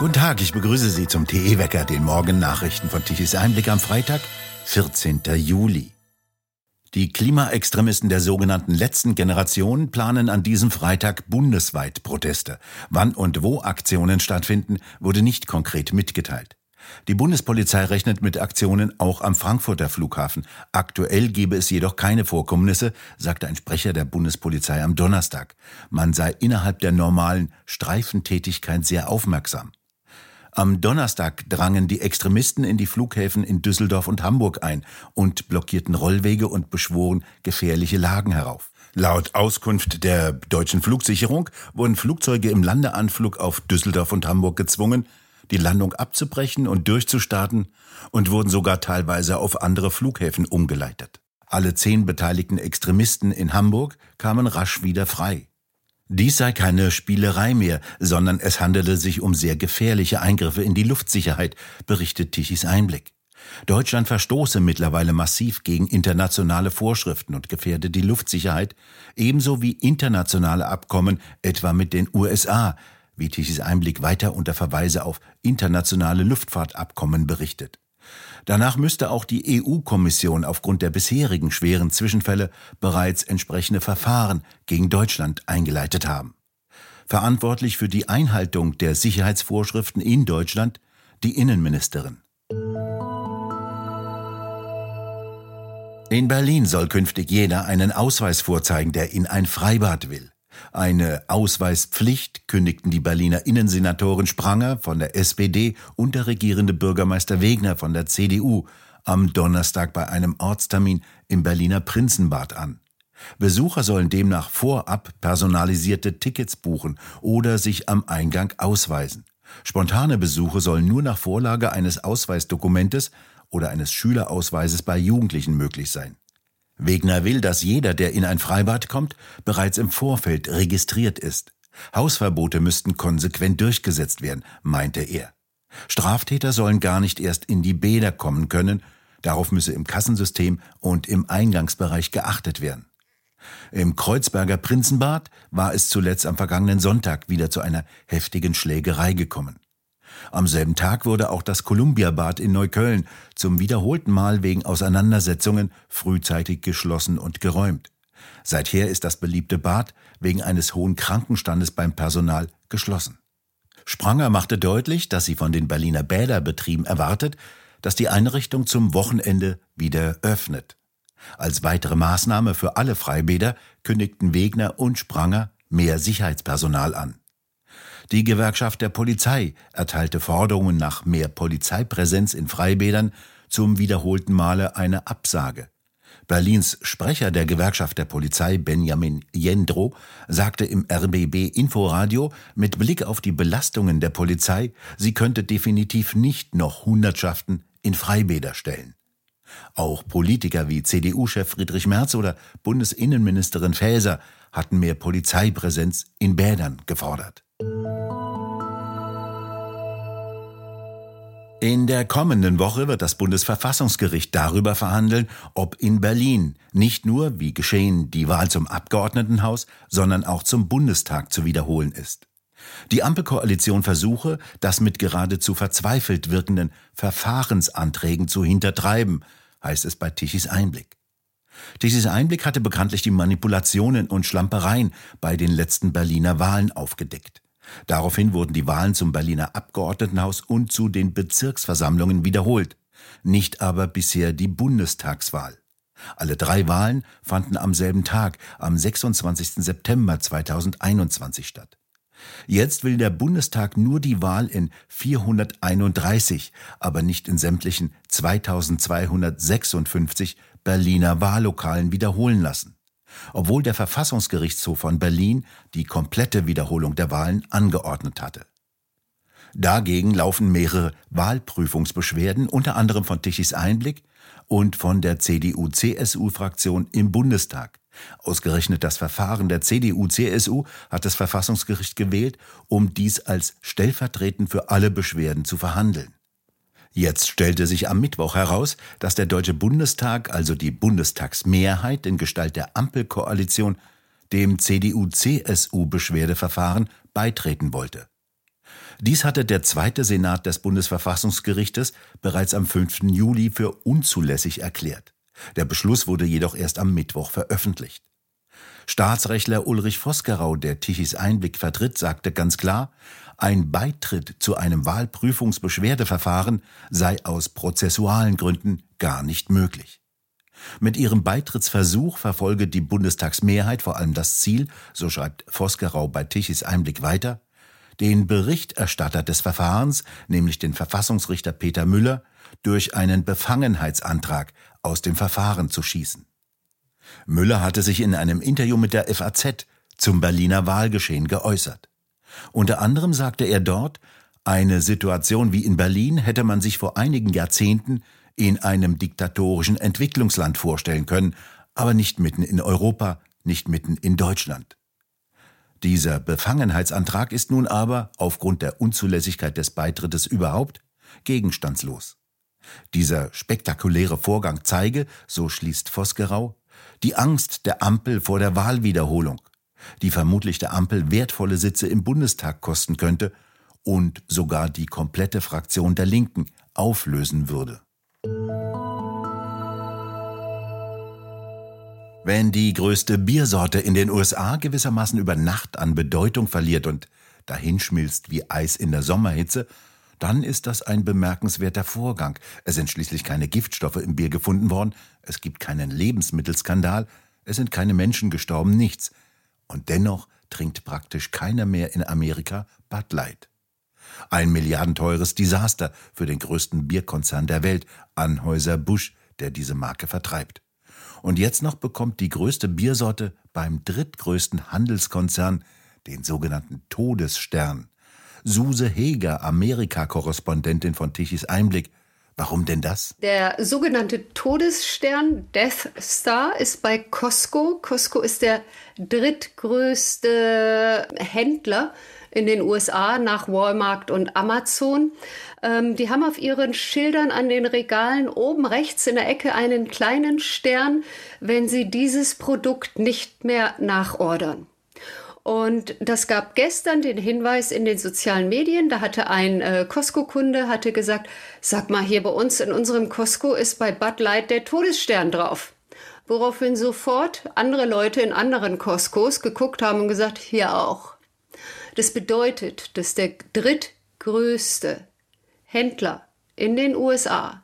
Guten Tag, ich begrüße Sie zum TE-Wecker, den Morgennachrichten von Tichys Einblick am Freitag, 14. Juli. Die Klimaextremisten der sogenannten letzten Generation planen an diesem Freitag bundesweit Proteste. Wann und wo Aktionen stattfinden, wurde nicht konkret mitgeteilt. Die Bundespolizei rechnet mit Aktionen auch am Frankfurter Flughafen. Aktuell gebe es jedoch keine Vorkommnisse, sagte ein Sprecher der Bundespolizei am Donnerstag. Man sei innerhalb der normalen Streifentätigkeit sehr aufmerksam. Am Donnerstag drangen die Extremisten in die Flughäfen in Düsseldorf und Hamburg ein und blockierten Rollwege und beschworen gefährliche Lagen herauf. Laut Auskunft der deutschen Flugsicherung wurden Flugzeuge im Landeanflug auf Düsseldorf und Hamburg gezwungen, die Landung abzubrechen und durchzustarten und wurden sogar teilweise auf andere Flughäfen umgeleitet. Alle zehn beteiligten Extremisten in Hamburg kamen rasch wieder frei. Dies sei keine Spielerei mehr, sondern es handele sich um sehr gefährliche Eingriffe in die Luftsicherheit, berichtet Tichys Einblick. Deutschland verstoße mittlerweile massiv gegen internationale Vorschriften und gefährde die Luftsicherheit, ebenso wie internationale Abkommen, etwa mit den USA, wie Tichys Einblick weiter unter Verweise auf internationale Luftfahrtabkommen berichtet. Danach müsste auch die EU-Kommission aufgrund der bisherigen schweren Zwischenfälle bereits entsprechende Verfahren gegen Deutschland eingeleitet haben. Verantwortlich für die Einhaltung der Sicherheitsvorschriften in Deutschland die Innenministerin. In Berlin soll künftig jeder einen Ausweis vorzeigen, der in ein Freibad will. Eine Ausweispflicht kündigten die Berliner Innensenatorin Spranger von der SPD und der regierende Bürgermeister Wegner von der CDU am Donnerstag bei einem Ortstermin im Berliner Prinzenbad an. Besucher sollen demnach vorab personalisierte Tickets buchen oder sich am Eingang ausweisen. Spontane Besuche sollen nur nach Vorlage eines Ausweisdokumentes oder eines Schülerausweises bei Jugendlichen möglich sein. Wegner will, dass jeder, der in ein Freibad kommt, bereits im Vorfeld registriert ist. Hausverbote müssten konsequent durchgesetzt werden, meinte er. Straftäter sollen gar nicht erst in die Bäder kommen können, darauf müsse im Kassensystem und im Eingangsbereich geachtet werden. Im Kreuzberger Prinzenbad war es zuletzt am vergangenen Sonntag wieder zu einer heftigen Schlägerei gekommen. Am selben Tag wurde auch das Columbia-Bad in Neukölln zum wiederholten Mal wegen Auseinandersetzungen frühzeitig geschlossen und geräumt. Seither ist das beliebte Bad wegen eines hohen Krankenstandes beim Personal geschlossen. Spranger machte deutlich, dass sie von den Berliner Bäderbetrieben erwartet, dass die Einrichtung zum Wochenende wieder öffnet. Als weitere Maßnahme für alle Freibäder kündigten Wegner und Spranger mehr Sicherheitspersonal an. Die Gewerkschaft der Polizei erteilte Forderungen nach mehr Polizeipräsenz in Freibädern zum wiederholten Male eine Absage. Berlins Sprecher der Gewerkschaft der Polizei Benjamin Jendro sagte im RBB Inforadio mit Blick auf die Belastungen der Polizei, sie könnte definitiv nicht noch Hundertschaften in Freibäder stellen. Auch Politiker wie CDU-Chef Friedrich Merz oder Bundesinnenministerin Faeser hatten mehr Polizeipräsenz in Bädern gefordert. In der kommenden Woche wird das Bundesverfassungsgericht darüber verhandeln, ob in Berlin nicht nur, wie geschehen, die Wahl zum Abgeordnetenhaus, sondern auch zum Bundestag zu wiederholen ist. Die Ampelkoalition versuche, das mit geradezu verzweifelt wirkenden Verfahrensanträgen zu hintertreiben, heißt es bei Tichys Einblick. Tichys Einblick hatte bekanntlich die Manipulationen und Schlampereien bei den letzten Berliner Wahlen aufgedeckt. Daraufhin wurden die Wahlen zum Berliner Abgeordnetenhaus und zu den Bezirksversammlungen wiederholt, nicht aber bisher die Bundestagswahl. Alle drei Wahlen fanden am selben Tag, am 26. September 2021 statt. Jetzt will der Bundestag nur die Wahl in 431, aber nicht in sämtlichen 2256 Berliner Wahllokalen wiederholen lassen obwohl der Verfassungsgerichtshof von Berlin die komplette Wiederholung der Wahlen angeordnet hatte. Dagegen laufen mehrere Wahlprüfungsbeschwerden, unter anderem von Tichys Einblick und von der CDU-CSU-Fraktion im Bundestag. Ausgerechnet das Verfahren der CDU-CSU hat das Verfassungsgericht gewählt, um dies als stellvertretend für alle Beschwerden zu verhandeln. Jetzt stellte sich am Mittwoch heraus, dass der Deutsche Bundestag, also die Bundestagsmehrheit in Gestalt der Ampelkoalition, dem CDU-CSU-Beschwerdeverfahren beitreten wollte. Dies hatte der zweite Senat des Bundesverfassungsgerichtes bereits am 5. Juli für unzulässig erklärt. Der Beschluss wurde jedoch erst am Mittwoch veröffentlicht. Staatsrechtler Ulrich Vosgerau, der Tichys Einblick vertritt, sagte ganz klar, ein Beitritt zu einem Wahlprüfungsbeschwerdeverfahren sei aus prozessualen Gründen gar nicht möglich. Mit ihrem Beitrittsversuch verfolge die Bundestagsmehrheit vor allem das Ziel, so schreibt Vosgerau bei Tichys Einblick weiter, den Berichterstatter des Verfahrens, nämlich den Verfassungsrichter Peter Müller, durch einen Befangenheitsantrag aus dem Verfahren zu schießen. Müller hatte sich in einem Interview mit der FAZ zum Berliner Wahlgeschehen geäußert. Unter anderem sagte er dort, eine Situation wie in Berlin hätte man sich vor einigen Jahrzehnten in einem diktatorischen Entwicklungsland vorstellen können, aber nicht mitten in Europa, nicht mitten in Deutschland. Dieser Befangenheitsantrag ist nun aber, aufgrund der Unzulässigkeit des Beitrittes überhaupt, gegenstandslos. Dieser spektakuläre Vorgang zeige, so schließt Vosgerau, die Angst der Ampel vor der Wahlwiederholung, die vermutlich der Ampel wertvolle Sitze im Bundestag kosten könnte und sogar die komplette Fraktion der Linken auflösen würde. Wenn die größte Biersorte in den USA gewissermaßen über Nacht an Bedeutung verliert und dahinschmilzt wie Eis in der Sommerhitze, dann ist das ein bemerkenswerter Vorgang. Es sind schließlich keine Giftstoffe im Bier gefunden worden, es gibt keinen Lebensmittelskandal, es sind keine Menschen gestorben, nichts. Und dennoch trinkt praktisch keiner mehr in Amerika Bud Light. Ein milliardenteures Desaster für den größten Bierkonzern der Welt, Anhäuser Busch, der diese Marke vertreibt. Und jetzt noch bekommt die größte Biersorte beim drittgrößten Handelskonzern den sogenannten Todesstern. Suse Heger, Amerika-Korrespondentin von Tichys Einblick. Warum denn das? Der sogenannte Todesstern Death Star ist bei Costco. Costco ist der drittgrößte Händler in den USA nach Walmart und Amazon. Ähm, die haben auf ihren Schildern an den Regalen oben rechts in der Ecke einen kleinen Stern, wenn sie dieses Produkt nicht mehr nachordern. Und das gab gestern den Hinweis in den sozialen Medien. Da hatte ein äh, Costco-Kunde hatte gesagt, sag mal, hier bei uns in unserem Costco ist bei Bud Light der Todesstern drauf. Woraufhin sofort andere Leute in anderen Costcos geguckt haben und gesagt, hier auch. Das bedeutet, dass der drittgrößte Händler in den USA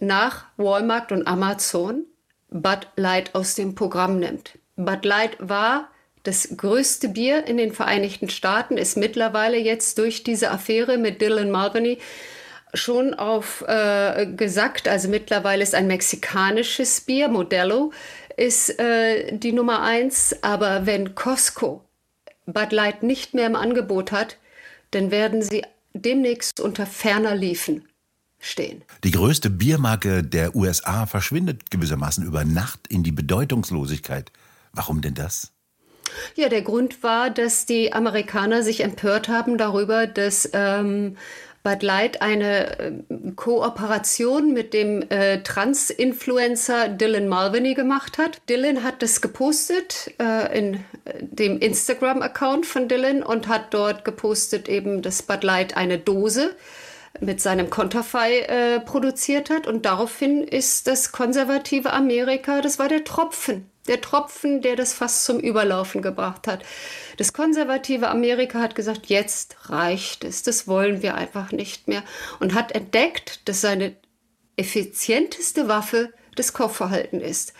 nach Walmart und Amazon Bud Light aus dem Programm nimmt. Bud Light war das größte Bier in den Vereinigten Staaten, ist mittlerweile jetzt durch diese Affäre mit Dylan Mulvaney schon auf äh, gesagt, also mittlerweile ist ein mexikanisches Bier, Modelo, ist äh, die Nummer eins. Aber wenn Costco Bud Light nicht mehr im Angebot hat, dann werden sie demnächst unter ferner Liefen stehen. Die größte Biermarke der USA verschwindet gewissermaßen über Nacht in die Bedeutungslosigkeit. Warum denn das? Ja, der Grund war, dass die Amerikaner sich empört haben darüber, dass ähm, Bud Light eine äh, Kooperation mit dem äh, Trans-Influencer Dylan Mulvaney gemacht hat. Dylan hat das gepostet äh, in äh, dem Instagram-Account von Dylan und hat dort gepostet eben, dass Bud Light eine Dose mit seinem Konterfei äh, produziert hat. Und daraufhin ist das konservative Amerika, das war der Tropfen der Tropfen, der das fast zum Überlaufen gebracht hat. Das konservative Amerika hat gesagt, jetzt reicht es, das wollen wir einfach nicht mehr und hat entdeckt, dass seine effizienteste Waffe das Kaufverhalten ist.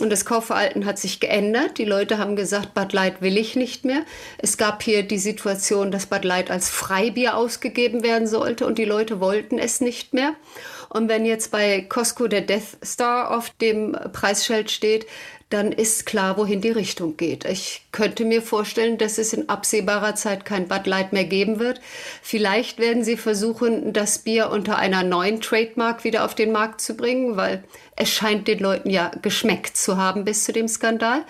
Und das Kaufverhalten hat sich geändert. Die Leute haben gesagt, Bud Light will ich nicht mehr. Es gab hier die Situation, dass Bud Light als Freibier ausgegeben werden sollte und die Leute wollten es nicht mehr. Und wenn jetzt bei Costco der Death Star auf dem Preisschild steht, dann ist klar, wohin die Richtung geht. Ich könnte mir vorstellen, dass es in absehbarer Zeit kein Bud Light mehr geben wird. Vielleicht werden sie versuchen, das Bier unter einer neuen Trademark wieder auf den Markt zu bringen, weil es scheint den Leuten ja geschmeckt zu haben bis zu dem Skandal.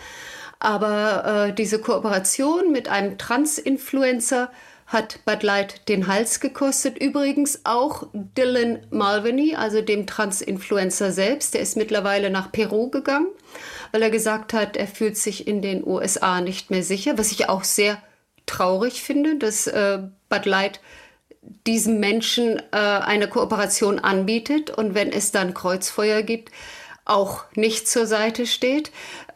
Aber äh, diese Kooperation mit einem Trans-Influencer hat Bud Light den Hals gekostet. Übrigens auch Dylan Mulvaney, also dem Trans-Influencer selbst, der ist mittlerweile nach Peru gegangen weil er gesagt hat, er fühlt sich in den USA nicht mehr sicher, was ich auch sehr traurig finde, dass äh, Bud Light diesem Menschen äh, eine Kooperation anbietet und wenn es dann Kreuzfeuer gibt, auch nicht zur Seite steht,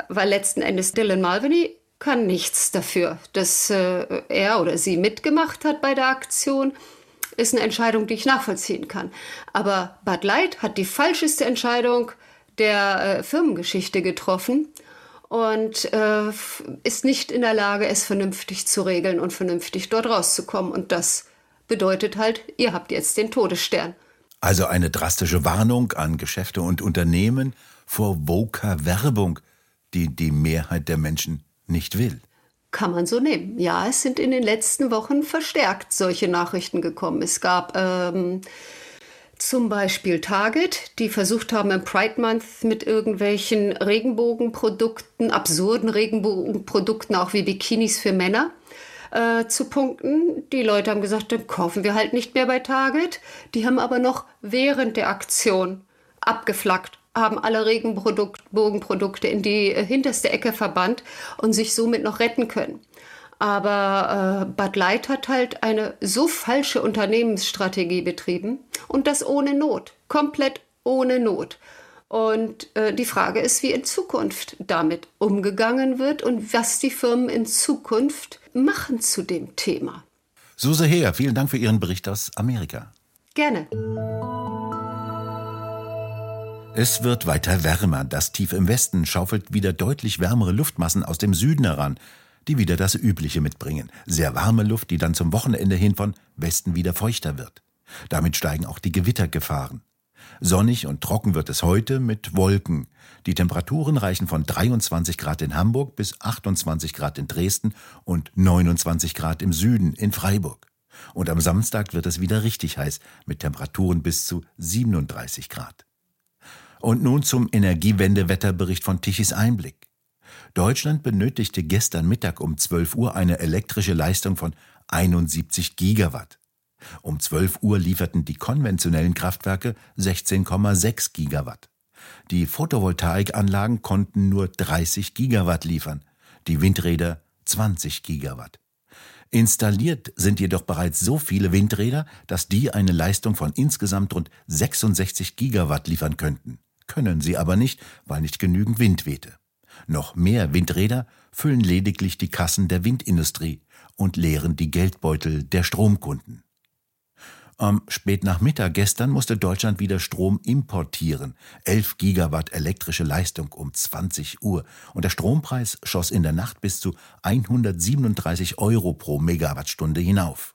weil letzten Endes Dylan Mulvaney kann nichts dafür, dass äh, er oder sie mitgemacht hat bei der Aktion. Ist eine Entscheidung, die ich nachvollziehen kann. Aber Bud Light hat die falscheste Entscheidung der äh, Firmengeschichte getroffen und äh, ist nicht in der Lage, es vernünftig zu regeln und vernünftig dort rauszukommen. Und das bedeutet halt, ihr habt jetzt den Todesstern. Also eine drastische Warnung an Geschäfte und Unternehmen vor woker Werbung, die die Mehrheit der Menschen nicht will. Kann man so nehmen. Ja, es sind in den letzten Wochen verstärkt solche Nachrichten gekommen. Es gab ähm, zum Beispiel Target, die versucht haben, im Pride Month mit irgendwelchen Regenbogenprodukten, absurden Regenbogenprodukten, auch wie Bikinis für Männer, äh, zu punkten. Die Leute haben gesagt, dann kaufen wir halt nicht mehr bei Target. Die haben aber noch während der Aktion abgeflackt, haben alle Regenbogenprodukte in die äh, hinterste Ecke verbannt und sich somit noch retten können. Aber äh, Bud Light hat halt eine so falsche Unternehmensstrategie betrieben und das ohne Not, komplett ohne Not. Und äh, die Frage ist, wie in Zukunft damit umgegangen wird und was die Firmen in Zukunft machen zu dem Thema. Suse Heer, vielen Dank für Ihren Bericht aus Amerika. Gerne. Es wird weiter wärmer. Das Tief im Westen schaufelt wieder deutlich wärmere Luftmassen aus dem Süden heran die wieder das Übliche mitbringen. Sehr warme Luft, die dann zum Wochenende hin von Westen wieder feuchter wird. Damit steigen auch die Gewittergefahren. Sonnig und trocken wird es heute mit Wolken. Die Temperaturen reichen von 23 Grad in Hamburg bis 28 Grad in Dresden und 29 Grad im Süden in Freiburg. Und am Samstag wird es wieder richtig heiß mit Temperaturen bis zu 37 Grad. Und nun zum Energiewendewetterbericht von Tichys Einblick. Deutschland benötigte gestern Mittag um 12 Uhr eine elektrische Leistung von 71 Gigawatt. Um 12 Uhr lieferten die konventionellen Kraftwerke 16,6 Gigawatt. Die Photovoltaikanlagen konnten nur 30 Gigawatt liefern, die Windräder 20 Gigawatt. Installiert sind jedoch bereits so viele Windräder, dass die eine Leistung von insgesamt rund 66 Gigawatt liefern könnten. Können sie aber nicht, weil nicht genügend Wind wehte. Noch mehr Windräder füllen lediglich die Kassen der Windindustrie und leeren die Geldbeutel der Stromkunden. Am Spätnachmittag gestern musste Deutschland wieder Strom importieren. 11 Gigawatt elektrische Leistung um 20 Uhr. Und der Strompreis schoss in der Nacht bis zu 137 Euro pro Megawattstunde hinauf.